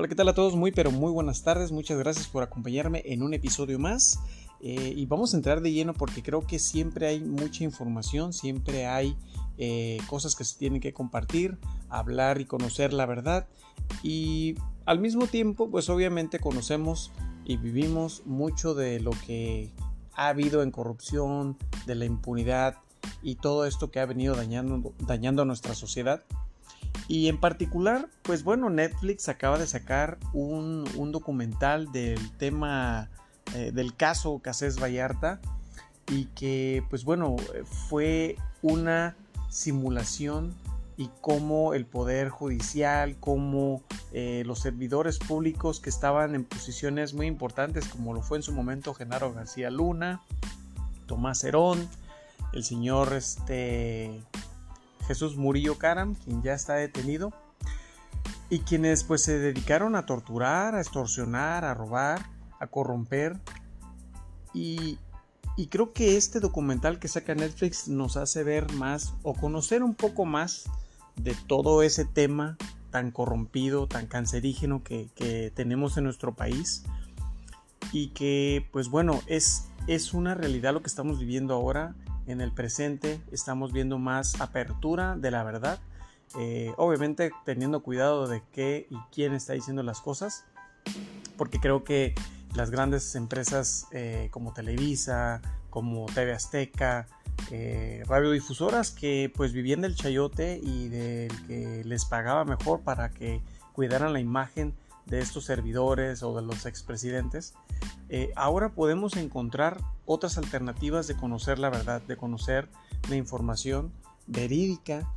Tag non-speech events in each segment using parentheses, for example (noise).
Hola, ¿qué tal a todos? Muy, pero muy buenas tardes. Muchas gracias por acompañarme en un episodio más. Eh, y vamos a entrar de lleno porque creo que siempre hay mucha información, siempre hay eh, cosas que se tienen que compartir, hablar y conocer la verdad. Y al mismo tiempo, pues obviamente conocemos y vivimos mucho de lo que ha habido en corrupción, de la impunidad y todo esto que ha venido dañando, dañando a nuestra sociedad. Y en particular, pues bueno, Netflix acaba de sacar un, documental del tema eh, del caso Casés Vallarta y que pues bueno, fue una simulación y cómo el poder judicial, cómo eh, los servidores públicos que estaban en posiciones muy importantes, como lo fue en su momento Genaro García Luna, Tomás Herón, el señor este, Jesús Murillo Caram, quien ya está detenido, y quienes pues se dedicaron a torturar, a extorsionar, a robar, a corromper. Y, y creo que este documental que saca Netflix nos hace ver más o conocer un poco más de todo ese tema tan corrompido, tan cancerígeno que, que, tenemos en nuestro país y que pues bueno es, es una realidad lo que estamos viviendo ahora en el presente estamos viendo más apertura de la verdad, eh, obviamente teniendo cuidado de qué y quién está diciendo las cosas, porque creo que las grandes empresas eh, como Televisa, como TV Azteca, eh, radiodifusoras que pues vivían del chayote y del que les pagaba mejor para que cuidaran la imagen de estos servidores o de los expresidentes, eh, ahora podemos encontrar otras alternativas de conocer la verdad, de conocer la información verídica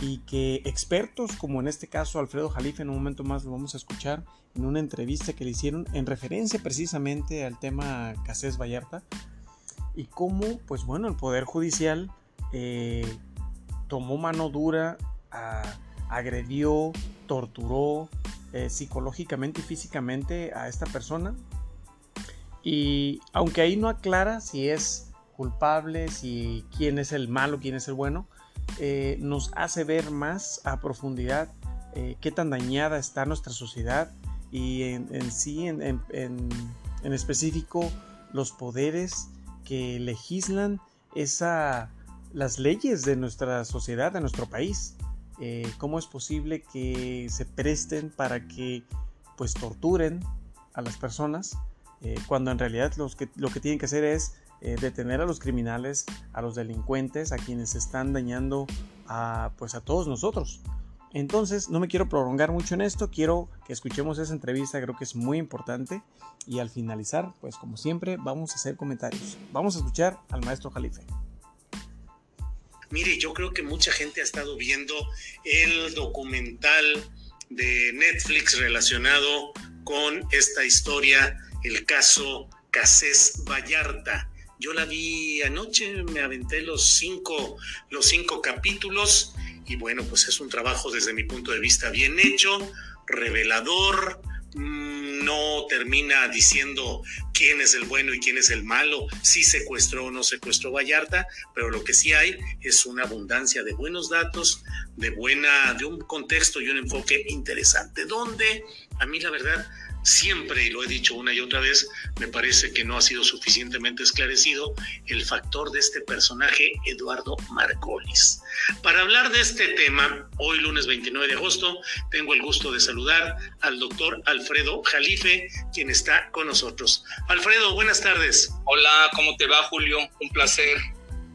y que expertos como en este caso Alfredo Jalife en un momento más lo vamos a escuchar en una entrevista que le hicieron en referencia precisamente al tema Casés Vallarta y cómo pues bueno el poder judicial eh, tomó mano dura agredió torturó eh, psicológicamente y físicamente a esta persona. Y aunque ahí no aclara si es culpable, si quién es el malo, quién es el bueno, eh, nos hace ver más a profundidad eh, qué tan dañada está nuestra sociedad y en, sí, en, en, específico, los poderes que legislan esa, las leyes de nuestra sociedad, de nuestro país. Eh, cómo es posible que se presten para que pues torturen a las personas eh, cuando en realidad los que, lo que tienen que hacer es eh, detener a los criminales, a los delincuentes, a quienes están dañando a, pues a todos nosotros. Entonces, no me quiero prolongar mucho en esto, quiero que escuchemos esa entrevista, creo que es muy importante. Y al finalizar, pues como siempre, vamos a hacer comentarios. Vamos a escuchar al maestro Jalife. Mire, yo creo que mucha gente ha estado viendo el documental de Netflix relacionado con esta historia, el caso Casés Vallarta. Yo la vi anoche, me aventé los cinco, los cinco capítulos y bueno, pues es un trabajo desde mi punto de vista bien hecho, revelador, no termina diciendo quién es el bueno y quién es el malo, si secuestró o no secuestró Vallarta, pero lo que sí hay es una abundancia de buenos datos, de buena, de un contexto y un enfoque interesante, donde a mí la verdad siempre, y lo he dicho una y otra vez, me parece que no ha sido suficientemente esclarecido el factor de este personaje, Eduardo Margolis. Para hablar de este tema, hoy lunes 29 de agosto, tengo el gusto de saludar al doctor Alfredo Jalife, quien está con nosotros. Alfredo, buenas tardes. Hola, ¿cómo te va, Julio? Un placer.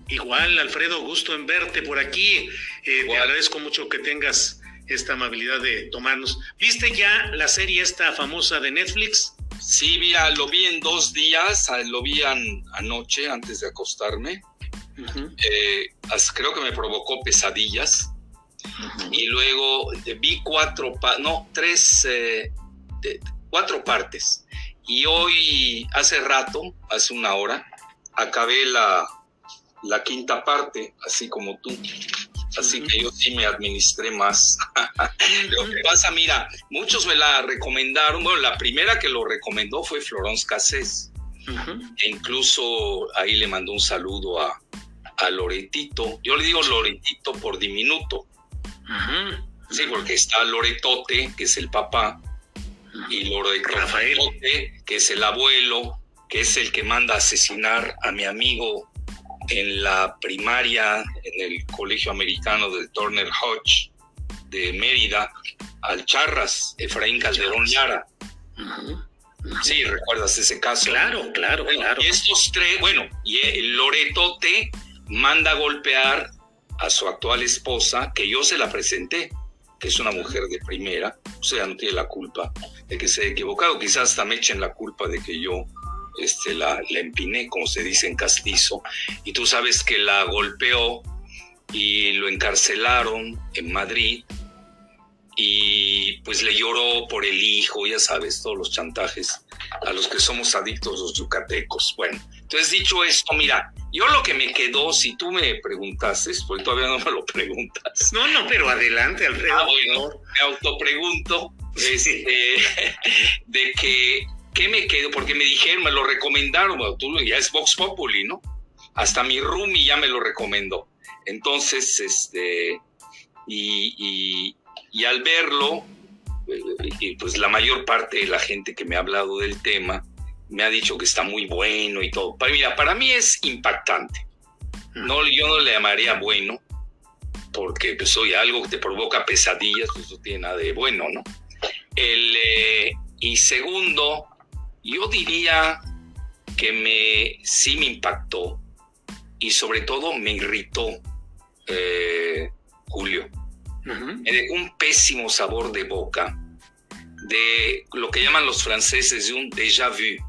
Igual, Alfredo, gusto en verte por aquí. Eh, te agradezco mucho que tengas esta amabilidad de tomarnos. ¿Viste ya la serie esta famosa de Netflix? Sí, vi, lo vi en dos días, lo vi anoche antes de acostarme. Eh, creo que me provocó pesadillas. Y luego eh, vi cuatro, no, tres, eh, cuatro partes. Y hoy, hace rato, hace una hora, acabé la, la quinta parte, así como tú. Así que yo sí me administré más. (laughs) lo que pasa, mira, muchos me la recomendaron. Bueno, la primera que lo recomendó fue Florence Cassés. e incluso ahí le mandó un saludo a, a Loretito. Yo le digo Loretito por diminuto. Sí, porque está Loretote, que es el papá, y Loreto Rafael, que es el abuelo, que es el que manda a asesinar a mi amigo en la primaria en el Colegio Americano del Turner Hodge de Mérida, al Charras, Efraín Calderón Yara. Sí, ¿recuerdas ese caso? Claro, claro, claro. Y estos tres, bueno, y el Loretote manda a golpear a su actual esposa, que yo se la presenté, que es una mujer de primera, o sea, no tiene la culpa de que se haya equivocado, quizás hasta me echen la culpa de que yo este, la, la empiné, como se dice en castizo, y tú sabes que la golpeó y lo encarcelaron en Madrid y pues le lloró por el hijo, ya sabes, todos los chantajes a los que somos adictos los yucatecos. Bueno, entonces dicho esto, mira, yo lo que me quedó, si tú me preguntases, porque todavía no me lo preguntas. No, no, pero adelante, Alfredo. Ah, bueno, me autopregunto este, (laughs) de que, ¿qué me quedo? Porque me dijeron, me lo recomendaron, tú ya es Vox Populi, ¿no? Hasta mi roomie ya me lo recomendó. Entonces, este, y, y, al verlo, eh, pues la mayor parte de la gente que me ha hablado del tema me ha dicho que está muy bueno y todo. Para, mira, para mí es impactante. No, yo no le llamaría bueno, porque pues, soy algo que te provoca pesadillas, pues no tiene nada de bueno, ¿no? El, eh, y segundo, yo diría que me, sí me impactó y sobre todo me irritó eh, Julio. Me dejó un pésimo sabor de boca, de lo que llaman los franceses de un déjà vu,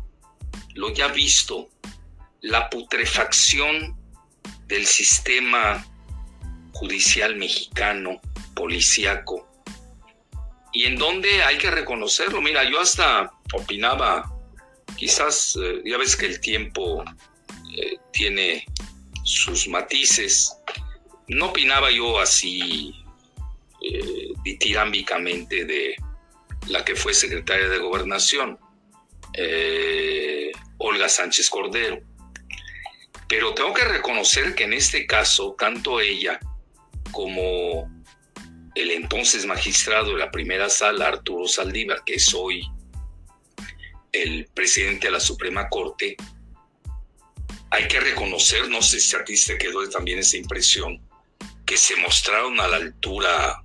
lo ya visto, la putrefacción del sistema judicial mexicano, policíaco, y en donde hay que reconocerlo. Mira, yo hasta opinaba, quizás, eh, ya ves que el tiempo eh, tiene sus matices, no opinaba yo así eh, de la que fue secretaria de gobernación, eh, Olga Sánchez Cordero. Pero tengo que reconocer que en este caso, tanto ella como el entonces magistrado de la primera sala, Arturo Saldívar, que es hoy el presidente de la Suprema Corte, hay que reconocer, no sé si a ti quedó también esa impresión, que se mostraron a la altura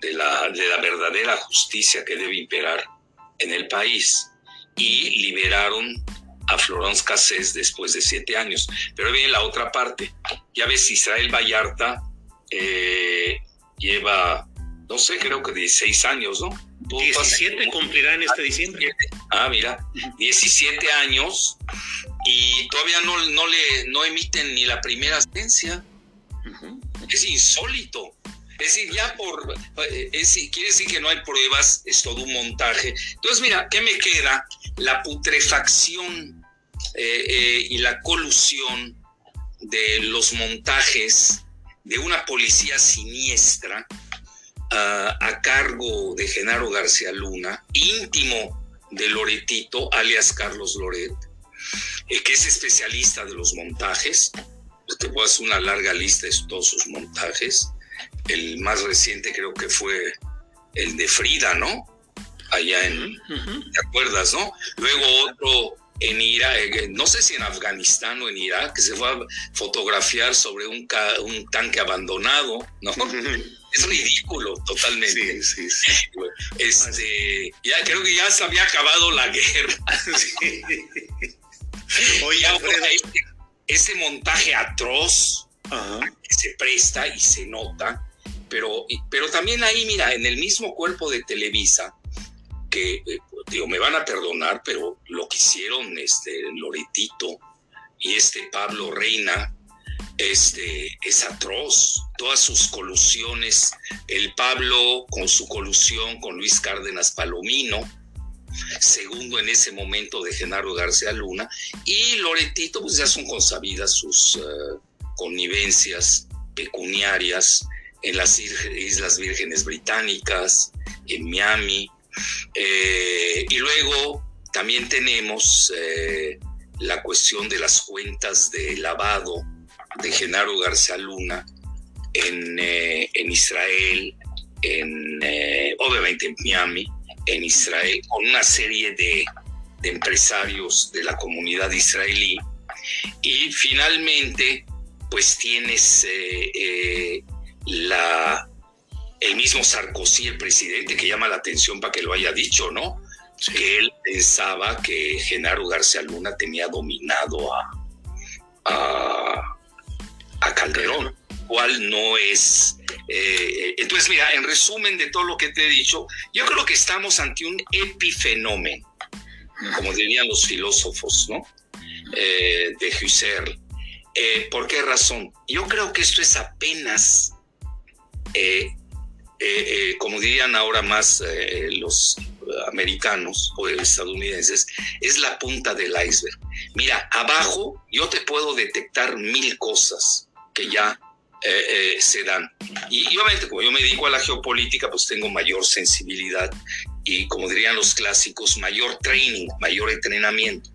de la, de la verdadera justicia que debe imperar en el país y liberaron a Florence Cassés después de siete años. Pero viene la otra parte. Ya ves, Israel Vallarta eh, lleva, no sé, creo que 16 años, ¿no? 17 cumplirá en este diciembre. Ah, mira, 17 años y todavía no, no, le, no emiten ni la primera sentencia. Es insólito. Es decir, ya por. Eh, es, quiere decir que no hay pruebas, es todo un montaje. Entonces, mira, ¿qué me queda? La putrefacción eh, eh, y la colusión de los montajes de una policía siniestra a cargo de Genaro García Luna, íntimo de Loretito, alias Carlos Loret, que es especialista de los montajes, te puedo hacer una larga lista de todos sus montajes. El más reciente creo que fue el de Frida, ¿no? Allá en, ¿te acuerdas, no? Luego otro en Irak, eh, no sé si en Afganistán o en Irak, que se fue a fotografiar sobre un, un tanque abandonado, ¿no? (laughs) Es ridículo, totalmente. Sí, sí, sí. (laughs) Este, ya creo que ya se había acabado la guerra. (laughs) (laughs) Oye, ese montaje atroz que se presta y se nota, pero, pero también ahí, mira, en el mismo cuerpo de Televisa, que, eh, digo, me van a perdonar, pero lo que hicieron este Loretito y este Pablo Reina, este, es atroz. Todas sus colusiones, el Pablo con su colusión con Luis Cárdenas Palomino, segundo en ese momento de Genaro García Luna, y Loretito, pues ya son consabidas sus uh, connivencias pecuniarias en las Islas Vírgenes Británicas, en Miami, eh, y luego también tenemos eh, la cuestión de las cuentas de lavado de Genaro García Luna en, eh, en Israel, en, obviamente en Miami, en Israel con una serie de, empresarios de la comunidad israelí y finalmente pues tienes eh, eh, la, el mismo Sarkozy, el presidente, que llama la atención para que lo haya dicho, ¿no? Que él pensaba que Genaro García Luna tenía dominado a, a, a Calderón, cual no es eh, entonces, mira, en resumen de todo lo que te he dicho, yo creo que estamos ante un epifenómeno, como dirían los filósofos, ¿no? Eh, de Husserl. Eh, ¿Por qué razón? Yo creo que esto es apenas, como dirían ahora más los americanos o estadounidenses, es la punta del iceberg. Mira, abajo yo te puedo detectar mil cosas que ya eh, eh, se dan. Y, obviamente como yo me dedico a la geopolítica, pues tengo mayor sensibilidad y como dirían los clásicos, mayor training, mayor entrenamiento.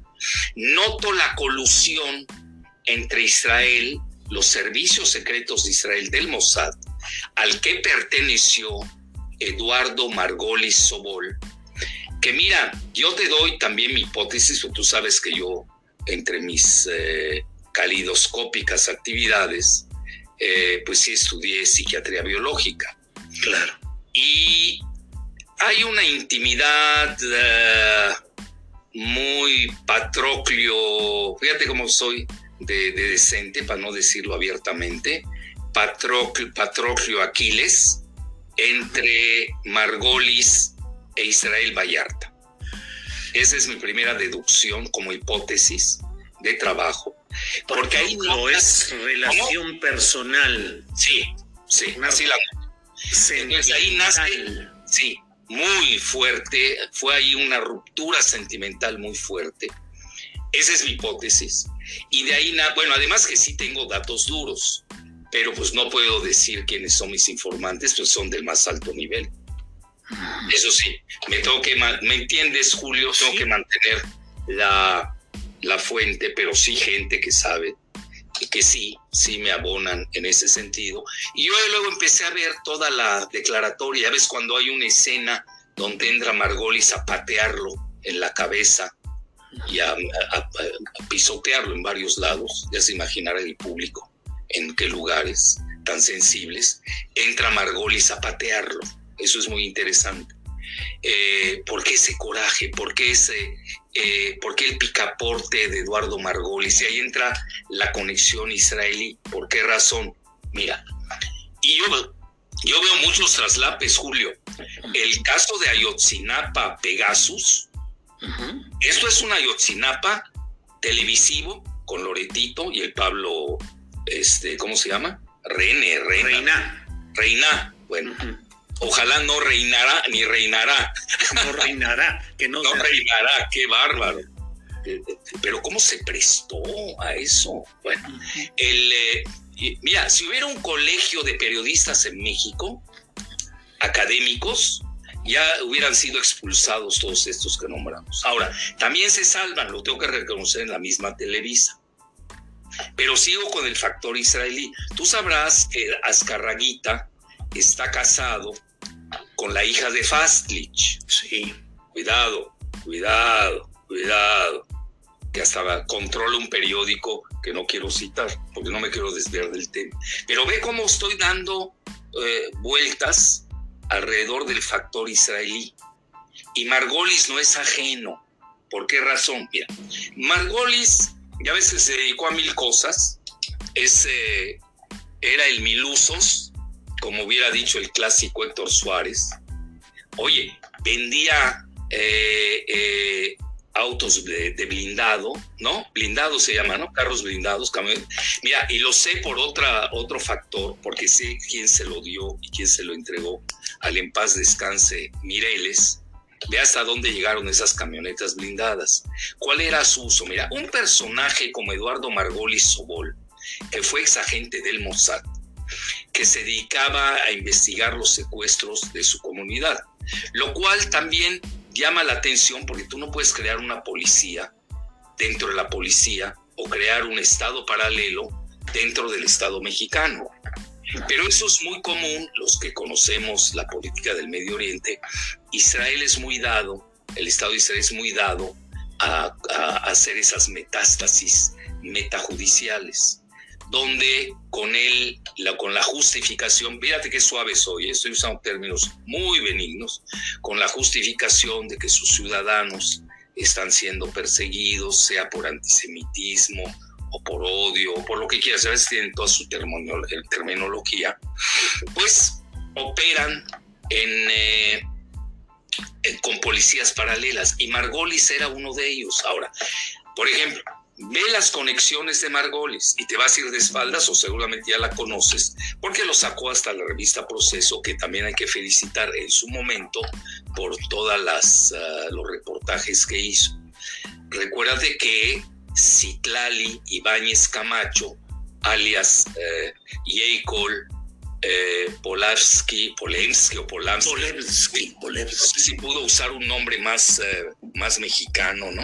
Noto la colusión entre Israel, los servicios secretos de Israel del Mossad, al que perteneció Eduardo Margolis Sobol, que mira, yo te doy también mi hipótesis, tú sabes que yo, entre mis eh, calidoscópicas actividades, eh, pues sí estudié psiquiatría biológica. Claro. Y hay una intimidad eh, muy patroclio, fíjate cómo soy de, decente, para no decirlo abiertamente, patroclio, patroclio Aquiles entre Margolis e Israel Vallarta. Esa es mi primera deducción como hipótesis de trabajo. Porque ahí no es relación personal. Sí, sí, así la. Entonces ahí nace, sí, muy fuerte, fue ahí una ruptura sentimental muy fuerte. Esa es mi hipótesis. Y de ahí, bueno, además que sí tengo datos duros, pero pues no puedo decir quiénes son mis informantes, pues son del más alto nivel. Eso sí, me tengo que, ¿me entiendes, Julio? Tengo que mantener la, la fuente, pero sí gente que sabe y que sí, sí me abonan en ese sentido. Y yo luego empecé a ver toda la declaratoria, ves cuando hay una escena donde entra Margolis a patearlo en la cabeza y a, pisotearlo en varios lados, ya se imaginará el público en qué lugares tan sensibles, entra Margolis a patearlo. Eso es muy interesante. Eh, ¿Por qué ese coraje? ¿Por qué ese, eh, ¿por qué el picaporte de Eduardo Margolis? Y ahí entra la conexión israelí. ¿Por qué razón? Mira, y yo, yo veo muchos traslapes, Julio. El caso de Ayotzinapa Pegasus, esto es un Ayotzinapa televisivo con Loretito y el Pablo, este, ¿cómo se llama? René, Reina. Reina. bueno. Ojalá no reinará ni reinará. No reinará, que no. (laughs) no reinará, qué bárbaro. Eh, eh, pero ¿cómo se prestó a eso? Bueno, el, eh, mira, si hubiera un colegio de periodistas en México, académicos, ya hubieran sido expulsados todos estos que nombramos. Ahora, también se salvan, lo tengo que reconocer en la misma Televisa. Pero sigo con el factor israelí. Tú sabrás que Azcarraguita está casado con la hija de Fastlich. Sí, cuidado, cuidado, cuidado. Que hasta controla un periódico que no quiero citar, porque no me quiero desviar del tema. Pero ve cómo estoy dando eh, vueltas alrededor del factor israelí. Y Margolis no es ajeno. ¿Por qué razón? Mira, Margolis ya a veces se dedicó a mil cosas. Ese era el Milusos, como hubiera dicho el clásico Héctor Suárez, oye, vendía eh, eh, autos de, blindado, ¿no? Blindado se llama, ¿no? Carros blindados, camiones. Mira, y lo sé por otra, otro factor, porque sé quién se lo dio y quién se lo entregó al en paz descanse Mireles. Ve hasta dónde llegaron esas camionetas blindadas. ¿Cuál era su uso? Mira, un personaje como Eduardo Margolis Sobol, que fue exagente del Mossad, que se dedicaba a investigar los secuestros de su comunidad, lo cual también llama la atención porque tú no puedes crear una policía dentro de la policía o crear un estado paralelo dentro del estado mexicano. Pero eso es muy común, los que conocemos la política del Medio Oriente. Israel es muy dado, el Estado de Israel es muy dado a, hacer esas metástasis metajudiciales, donde con él, la, con la justificación, fíjate qué suave soy, estoy usando términos muy benignos, con la justificación de que sus ciudadanos están siendo perseguidos, sea por antisemitismo, o por odio, o por lo que quieras, a veces tienen toda su terminología, pues operan eh, en, con policías paralelas y Margolis era uno de ellos. Ahora, por ejemplo, ve las conexiones de Margolis y te vas a ir de espaldas o seguramente ya la conoces porque lo sacó hasta la revista Proceso que también hay que felicitar en su momento por todas las ah, los reportajes que hizo. Recuérdate que Citlali Ibáñez Camacho, alias eh, Yeikol eh, Polavsky, Polemsky o Polamsky, Polemsky, si pudo usar un nombre más, eh, más mexicano, ¿no?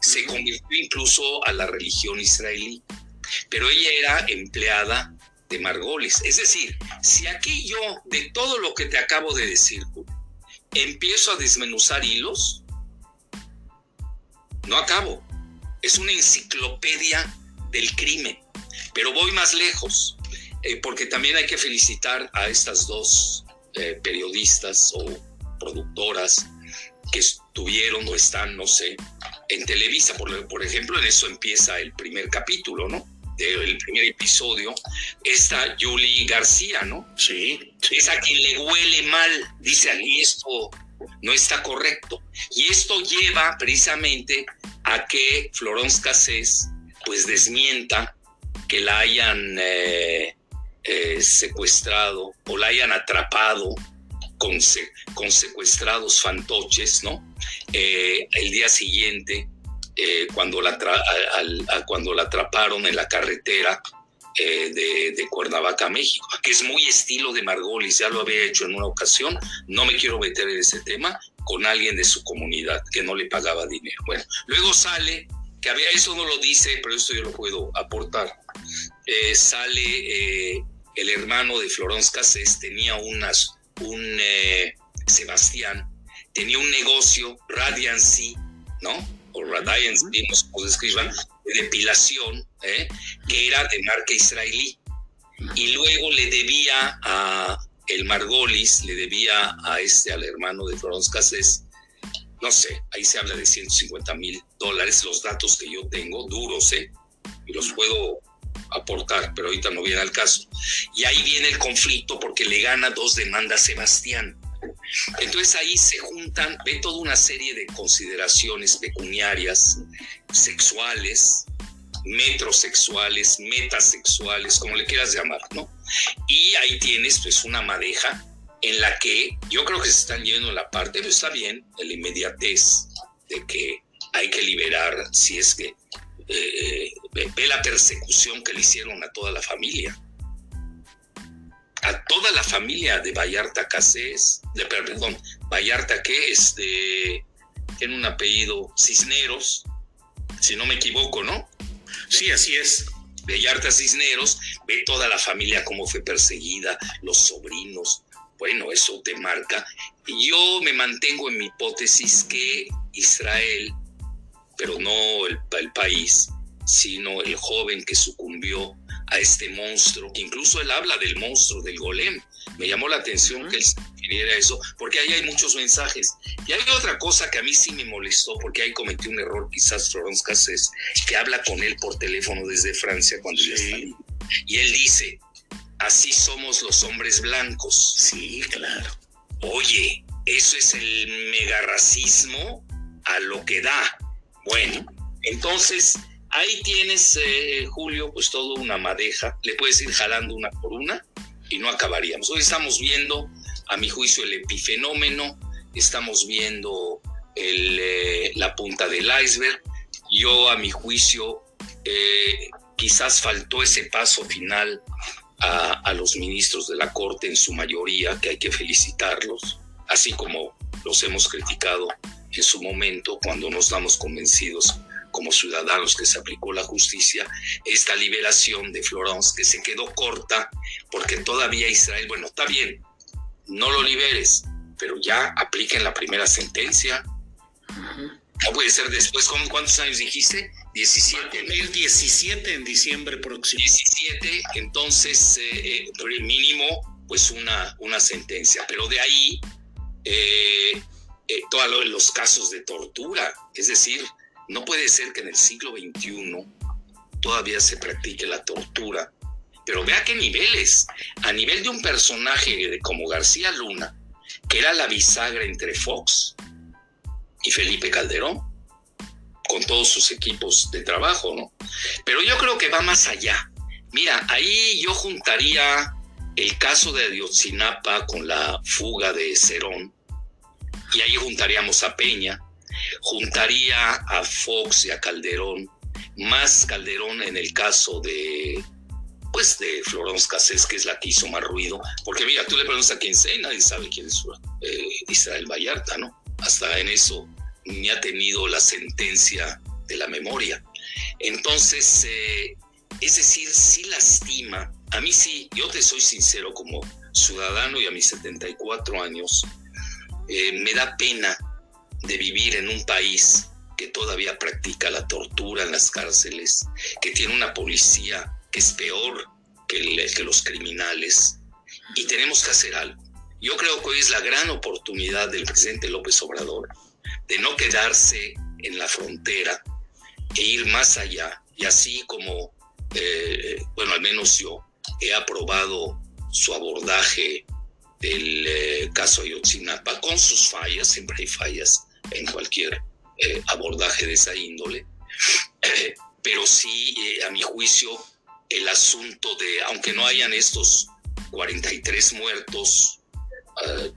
Se convirtió incluso a la religión israelí, pero ella era empleada de Margolis. Es decir, si aquí yo, de todo lo que te acabo de decir, empiezo a desmenuzar hilos, no acabo es una enciclopedia del crimen. Pero voy más lejos, eh, porque también hay que felicitar a estas dos eh, periodistas o productoras que estuvieron o están, no sé, en Televisa, por, por ejemplo, en eso empieza el primer capítulo, ¿no? del primer episodio, está Julie García, ¿no? Sí, Es a quien le huele mal, dice aquí esto no está correcto. Y esto lleva precisamente a que Florence Cassés pues desmienta que la hayan eh, eh, secuestrado o la hayan atrapado con, con secuestrados fantoches, ¿no? Eh, el día siguiente, cuando, la cuando la atraparon en la carretera de, de, Cuernavaca, México, que es muy estilo de Margolis, ya lo había hecho en una ocasión, no me quiero meter en ese tema, con alguien de su comunidad que no le pagaba dinero. Bueno, luego sale, que había, eso no lo dice, pero esto yo lo puedo aportar, eh, sale eh, el hermano de Florence Cassés, tenía unas, un eh, Sebastián, tenía un negocio, Radiancy, ¿no? O Radiancy, no sé cómo se escriban, de depilación, que era de marca israelí. Y luego le debía a el Margolis le debía a este, al hermano de Florence Cassés, no sé, ahí se habla de 150 mil dólares, los datos que yo tengo, duros, ¿eh? Y los puedo aportar, pero ahorita no viene al caso. Y ahí viene el conflicto porque le gana dos demandas Sebastián. Entonces ahí se juntan, ve toda una serie de consideraciones pecuniarias, sexuales, metrosexuales, metasexuales, como le quieras llamar, ¿no? Y ahí tienes pues una madeja en la que yo creo que se están yendo la parte, pero está bien, la inmediatez de que hay que liberar, si es que eh, ve la persecución que le hicieron a toda la familia. A toda la familia de Vallarta Casés, de, perdón, Vallarta que es de, tiene un apellido Cisneros, si no me equivoco, ¿no? Sí, así es. Bellarta Cisneros, ve toda la familia cómo fue perseguida, los sobrinos. Bueno, eso te marca. Yo me mantengo en mi hipótesis que Israel, pero no el, el país, sino el joven que sucumbió a este monstruo, que incluso él habla del monstruo, del golem. Me llamó la atención que él se refiriera a eso, porque ahí hay muchos mensajes. Y hay otra cosa que a mí sí me molestó, porque ahí cometí un error quizás Florence Cassés, que habla con él por teléfono desde Francia cuando ya está Y él dice, así somos los hombres blancos. Sí, claro. Oye, eso es el mega racismo a lo que da. Bueno, entonces Ahí tienes, eh, Julio, pues todo una madeja. Le puedes ir jalando una por una y no acabaríamos. Hoy estamos viendo, a mi juicio, el epifenómeno, estamos viendo eh, la punta del iceberg. Yo, a mi juicio, eh, quizás faltó ese paso final a, los ministros de la Corte en su mayoría, que hay que felicitarlos, así como los hemos criticado en su momento cuando nos damos convencidos como ciudadanos que se aplicó la justicia, esta liberación de Florence, que se quedó corta, porque todavía Israel, bueno, está bien, no lo liberes, pero ya apliquen la primera sentencia. No puede ser después, ¿cuántos años dijiste? 17. 17 en diciembre próximo. 17, entonces, eh, eh mínimo, pues una, una sentencia. Pero de ahí, eh, todos los casos de tortura. Es decir, no puede ser que en el siglo XXI todavía se practique la tortura. Pero vea qué niveles. A nivel de un personaje como García Luna, que era la bisagra entre Fox y Felipe Calderón, con todos sus equipos de trabajo, ¿no? Pero yo creo que va más allá. Mira, ahí yo juntaría el caso de Ayotzinapa con la fuga de Cerón, y ahí juntaríamos a Peña, juntaría a Fox y a Calderón, más Calderón en el caso de, pues, de Florence Cassés, que es la que hizo más ruido, porque mira, tú le preguntas a quién sea y nadie sabe quién es eh, Israel Vallarta, ¿no? Hasta en eso ni ha tenido la sentencia de la memoria. Entonces, eh, es decir, sí lastima, a mí sí, yo te soy sincero como ciudadano y a mis 74 años, eh, me da pena de vivir en un país que todavía practica la tortura en las cárceles, que tiene una policía que es peor que, los criminales, y tenemos que hacer algo. Yo creo que hoy es la gran oportunidad del presidente López Obrador de no quedarse en la frontera e ir más allá. Y así como, eh, bueno, al menos yo he aprobado su abordaje del eh, caso Ayotzinapa, con sus fallas, siempre hay fallas en cualquier eh, abordaje de esa índole, eh, (sniffs) pero sí, a mi juicio, el asunto de, aunque no hayan estos 43 muertos,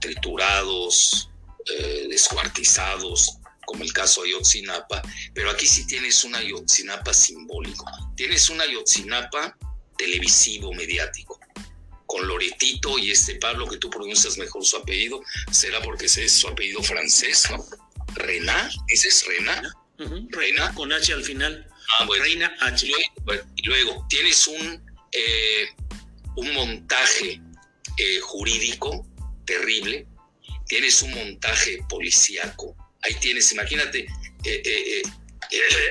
triturados, descuartizados, como el caso Ayotzinapa, pero aquí sí tienes un Ayotzinapa simbólico, tienes un Ayotzinapa televisivo, mediático con Loretito y este Pablo, que tú pronuncias mejor su apellido, será porque ese es su apellido francés, ¿no? Rená, ese es Rená. Reina con H al final. Ah, bueno. Reina H. Y luego, tienes un, eh, un montaje eh, jurídico terrible, tienes un montaje policíaco, ahí tienes, imagínate, eh,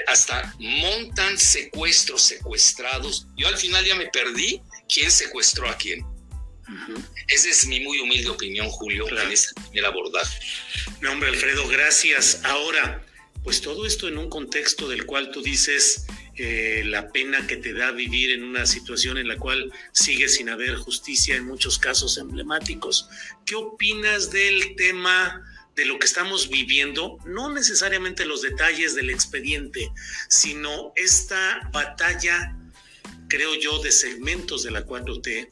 hasta montan secuestros, secuestrados. Yo al final ya me perdí quién secuestró a quién. Esa es mi muy humilde opinión, Julio, en este primer abordaje. No, hombre, Alfredo, gracias. Ahora, pues todo esto en un contexto del cual tú dices eh, la pena que te da vivir en una situación en la cual sigue sin haber justicia en muchos casos emblemáticos. ¿Qué opinas del tema? de lo que estamos viviendo, no necesariamente los detalles del expediente, sino esta batalla, creo yo, de segmentos de la 4T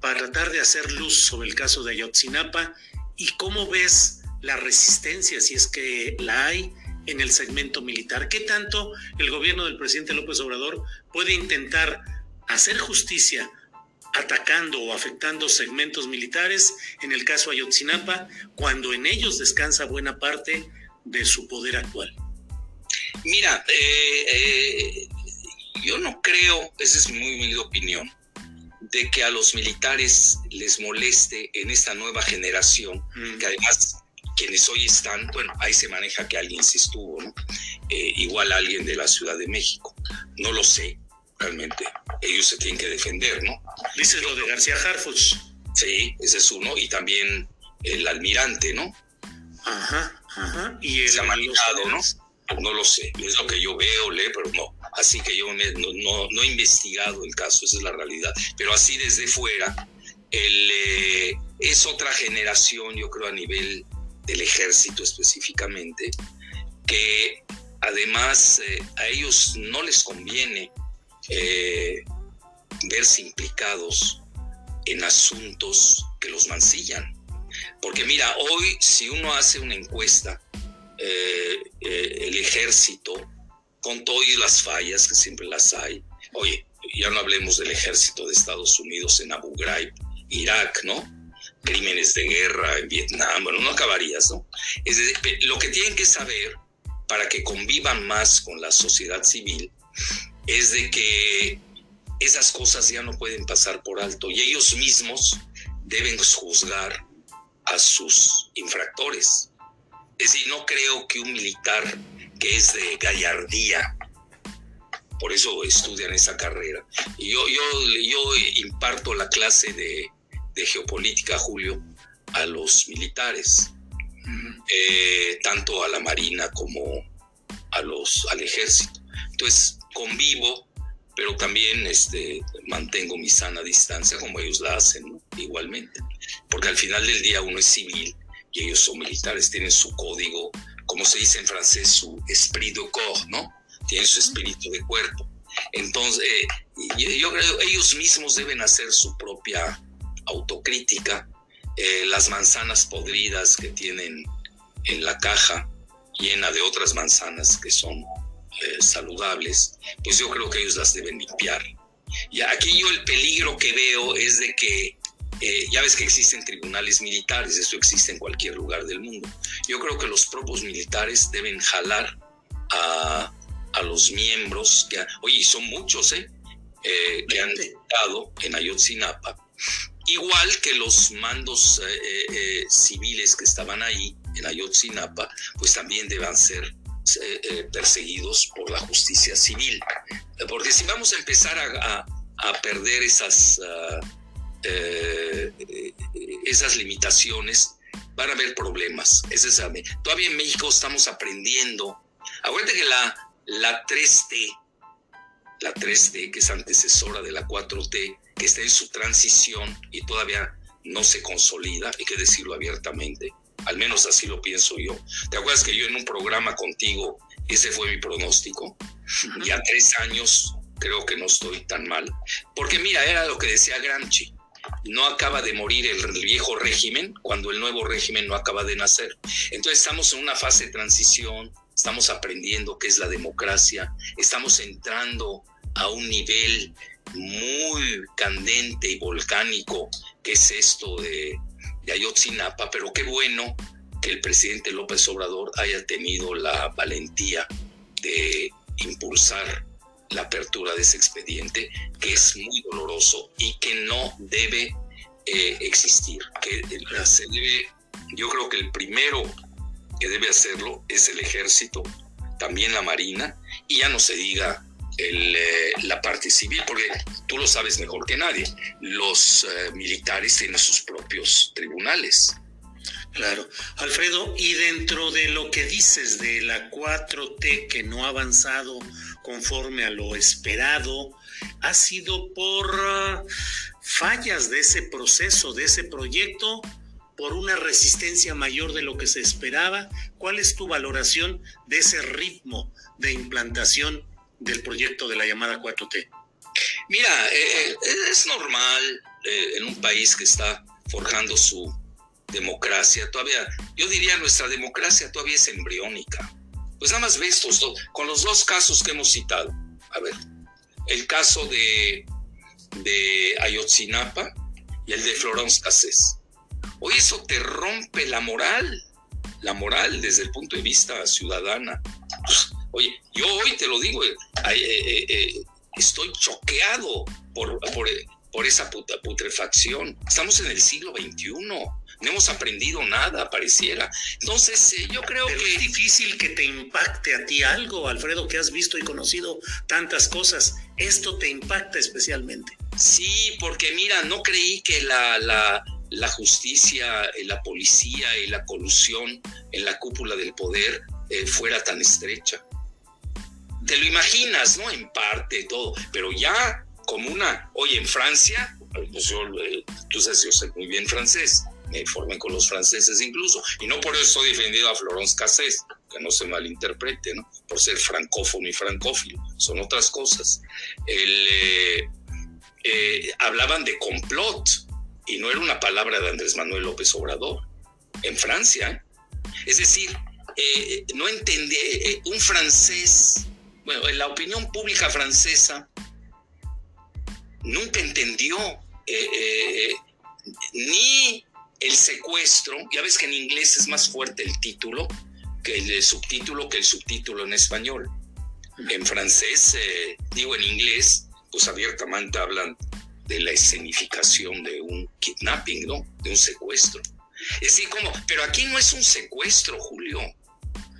para tratar de hacer luz sobre el caso de Ayotzinapa y cómo ves la resistencia, si es que la hay, en el segmento militar. ¿Qué tanto el gobierno del presidente López Obrador puede intentar hacer justicia atacando o afectando segmentos militares, en el caso Ayotzinapa, cuando en ellos descansa buena parte de su poder actual? Mira, eh, eh, yo no creo, esa es mi humilde opinión, de que a los militares les moleste en esta nueva generación, mm. que además quienes hoy están, bueno, ahí se maneja que alguien se estuvo, ¿no? Eh, igual alguien de la Ciudad de México, no lo sé, realmente, ellos se tienen que defender, ¿no? Dices lo de García Harfuch. Sí, ese es uno, y también el almirante, ¿no? Ajá, ajá. Y el, se ha manejado, ¿no? No lo sé, es lo que yo veo, leo, pero no. Así que yo no, he investigado el caso, esa es la realidad. Pero así desde fuera, eh, es otra generación, yo creo, a nivel del ejército específicamente, que además eh, a ellos no les conviene eh, verse implicados en asuntos que los mancillan. Porque mira, hoy si uno hace una encuesta, el ejército con todas las fallas, que siempre las hay. Oye, ya no hablemos del ejército de Estados Unidos en Abu Ghraib, Irak, ¿no? Crímenes de guerra en Vietnam, bueno, no acabarías, ¿no? Es lo que tienen que saber, para que convivan más con la sociedad civil es de que esas cosas ya no pueden pasar por alto y ellos mismos deben juzgar a sus infractores. Es decir, no creo que un militar que es de gallardía, por eso estudian esa carrera. Y yo, yo, yo imparto la clase de, de geopolítica, Julio, a los militares, eh, tanto a la Marina como a los, al ejército. Entonces, convivo, pero también este, mantengo mi sana distancia como ellos la hacen, igualmente. Porque al final del día uno es civil y ellos son militares, tienen su código, como se dice en francés, su esprit de corps, ¿no? Tienen su espíritu de cuerpo. Entonces, eh, yo creo ellos mismos deben hacer su propia autocrítica, eh, las manzanas podridas que tienen en la caja llena de otras manzanas que son eh, saludables, pues yo creo que ellos las deben limpiar. Y aquí yo el peligro que veo es de que, eh, ya ves que existen tribunales militares, eso existe en cualquier lugar del mundo. Yo creo que los propios militares deben jalar a, a los miembros, que, oye, son muchos, ¿eh? eh que han estado en Ayotzinapa, igual que los mandos civiles que estaban ahí en Ayotzinapa, pues también deban ser eh, eh, perseguidos por la justicia civil. Porque si vamos a empezar a, perder esas, ah, eh, esas limitaciones, van a haber problemas. Es Todavía en México estamos aprendiendo. Acuérdate que la, la 3T, la 3T, que es antecesora de la 4T, que está en su transición y todavía no se consolida, hay que decirlo abiertamente, al menos así lo pienso yo. ¿Te acuerdas que yo en un programa contigo, ese fue mi pronóstico? Ya tres años creo que no estoy tan mal. Porque mira, era lo que decía Gramsci. No acaba de morir el viejo régimen cuando el nuevo régimen no acaba de nacer. Entonces estamos en una fase de transición, estamos aprendiendo qué es la democracia, estamos entrando a un nivel muy candente y volcánico que es esto de de Ayotzinapa, pero qué bueno que el presidente López Obrador haya tenido la valentía de impulsar la apertura de ese expediente, que es muy doloroso y que no debe eh, existir. Que se debe, yo creo que el primero que debe hacerlo es el ejército, también la marina, y ya no se diga eh, la parte civil, porque tú lo sabes mejor que nadie, los eh, militares tienen sus propios tribunales. Claro. Alfredo, y dentro de lo que dices de la 4T que no ha avanzado conforme a lo esperado, ha sido por ah, fallas de ese proceso, de ese proyecto, por una resistencia mayor de lo que se esperaba. ¿Cuál es tu valoración de ese ritmo de implantación del proyecto de la llamada 4T? Mira, eh, eh, es normal eh, en un país que está forjando su democracia, todavía, yo diría nuestra democracia todavía es embriónica. Pues nada más ve estos con los dos casos que hemos citado. A ver, el caso de, de Ayotzinapa y el de Florence Cassés. Hoy eso te rompe la moral, la moral desde el punto de vista ciudadana. Pues, Oye, yo hoy te lo digo, eh, eh, eh, estoy choqueado por, por, esa putrefacción. Estamos en el siglo XXI no hemos aprendido nada, pareciera. Entonces, yo creo que... Es difícil que te impacte a ti algo, Alfredo, que has visto y conocido tantas cosas. Esto te impacta especialmente. Sí, porque mira, no creí que la, la, la justicia, la policía y la colusión en la cúpula del poder fuera tan estrecha te lo imaginas, ¿no? En parte, todo, pero ya como una, oye, en Francia, pues yo, eh, tú sabes, yo sé muy bien francés, me formé con los franceses incluso, y no por eso estoy defendiendo a Florence Cassés, que no se malinterprete, ¿no? Por ser francófono y francófilo, son otras cosas. Eh, eh, hablaban de complot, y no era una palabra de Andrés Manuel López Obrador, en Francia. Es decir, no entendí, un francés bueno, la opinión pública francesa nunca entendió eh, eh, ni el secuestro, ya ves que en inglés es más fuerte el título, que el subtítulo que el subtítulo en español. En francés, eh, digo en inglés, pues abiertamente hablan de la escenificación de un kidnapping, ¿no? De un secuestro. Es decir, como, pero aquí no es un secuestro, Julio.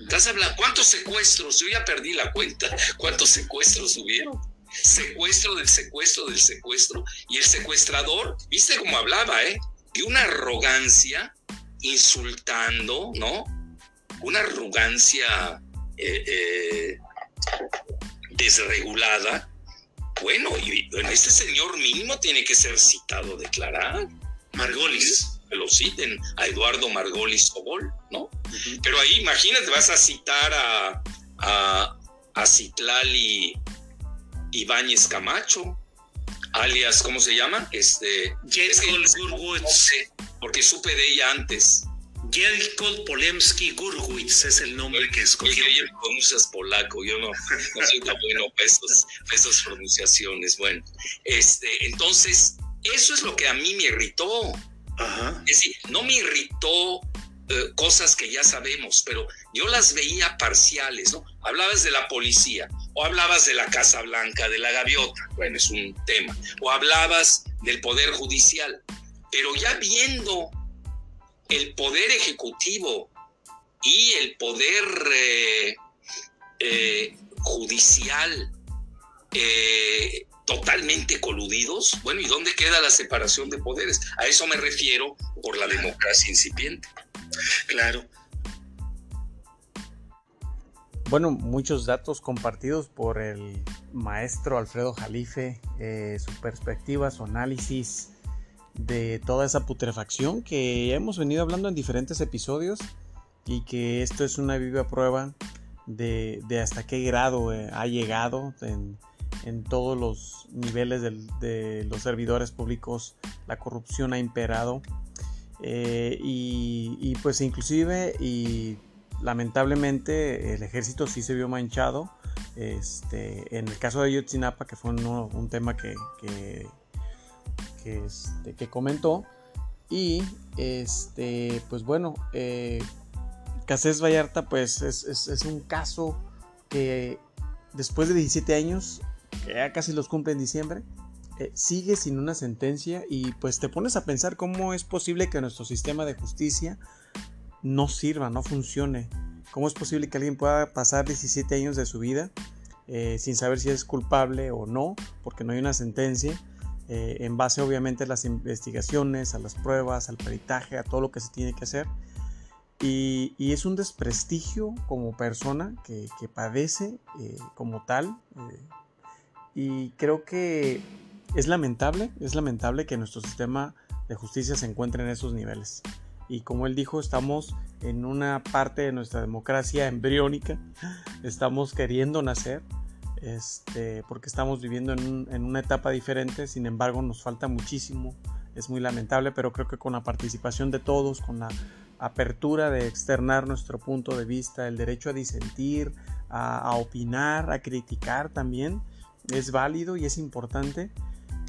¿Estás hablando? ¿Cuántos secuestros? Yo ya perdí la cuenta. ¿Cuántos secuestros hubieron? Secuestro del secuestro del secuestro. Y el secuestrador, viste cómo hablaba, ¿eh? De una arrogancia, insultando, ¿no? Una arrogancia eh, eh, desregulada. Bueno, y este señor mínimo tiene que ser citado declarar. Margolis lo citen a Eduardo Margolis Sobol, ¿no? Pero ahí, imagínate, vas a citar a, a, a Citlali Ibáñez Camacho, alias, ¿cómo se llama? Este. Gurwitz. porque supe de ella antes. Jelkol Polemski Gurwitz es el nombre que escogió. Oye, pronuncias polaco, yo no, no soy tan bueno para esas pronunciaciones. Bueno, este, entonces, eso es lo que a mí me irritó. Es decir, no me irritó eh, cosas que ya sabemos, pero yo las veía parciales, ¿no? Hablabas de la policía, o hablabas de la Casa Blanca, de la gaviota, bueno, es un tema, o hablabas del Poder Judicial, pero ya viendo el Poder Ejecutivo y el Poder eh, eh, Judicial totalmente coludidos. Bueno, ¿y dónde queda la separación de poderes? A eso me refiero por la democracia incipiente. Claro. Bueno, muchos datos compartidos por el maestro Alfredo Jalife, eh, su perspectiva, su análisis de toda esa putrefacción que hemos venido hablando en diferentes episodios y que esto es una viva prueba de, hasta qué grado eh, ha llegado en, todos los niveles de los servidores públicos. La corrupción ha imperado eh, y, pues inclusive y lamentablemente el ejército sí se vio manchado este, en el caso de Yotzinapa que fue un, tema que, este, que, comentó y este pues bueno eh, Casés Vallarta pues es, es un caso que después de 17 años que ya casi los cumple en diciembre, eh, sigue sin una sentencia y pues te pones a pensar cómo es posible que nuestro sistema de justicia no sirva, no funcione. ¿Cómo es posible que alguien pueda pasar 17 años de su vida eh, sin saber si es culpable o no, porque no hay una sentencia, eh, en base obviamente a las investigaciones, a las pruebas, al peritaje, a todo lo que se tiene que hacer? Y, es un desprestigio como persona que, padece como tal y creo que es lamentable, es lamentable que nuestro sistema de justicia se encuentre en esos niveles. Y como él dijo, estamos en una parte de nuestra democracia embriónica, (laughs) estamos queriendo nacer, este, porque estamos viviendo en, una etapa diferente, sin embargo nos falta muchísimo, es muy lamentable, pero creo que con la participación de todos, con la apertura de externar nuestro punto de vista, el derecho a disentir, a opinar, a criticar también, es válido y es importante.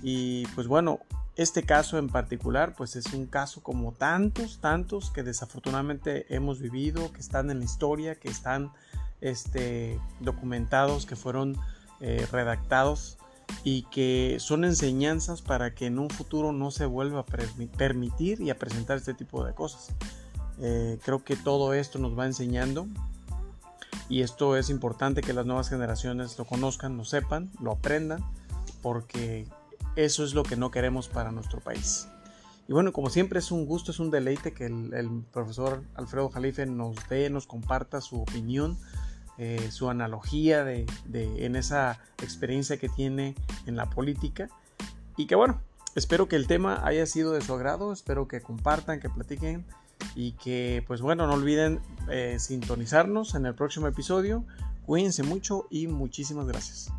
Y pues bueno, este caso en particular pues es un caso como tantos, tantos que desafortunadamente hemos vivido, que están en la historia, que están este, documentados, que fueron eh, redactados y que son enseñanzas para que en un futuro no se vuelva a permitir y a presentar este tipo de cosas. Eh, creo que todo esto nos va enseñando y esto es importante que las nuevas generaciones lo conozcan, lo sepan, lo aprendan, porque eso es lo que no queremos para nuestro país. Y bueno, como siempre es un gusto, es un deleite que el, profesor Alfredo Jalife nos dé, nos comparta su opinión, eh, su analogía de, en esa experiencia que tiene en la política. Y que bueno, espero que el tema haya sido de su agrado, espero que compartan, que platiquen y que pues bueno, no olviden eh, sintonizarnos en el próximo episodio. Cuídense mucho y muchísimas gracias.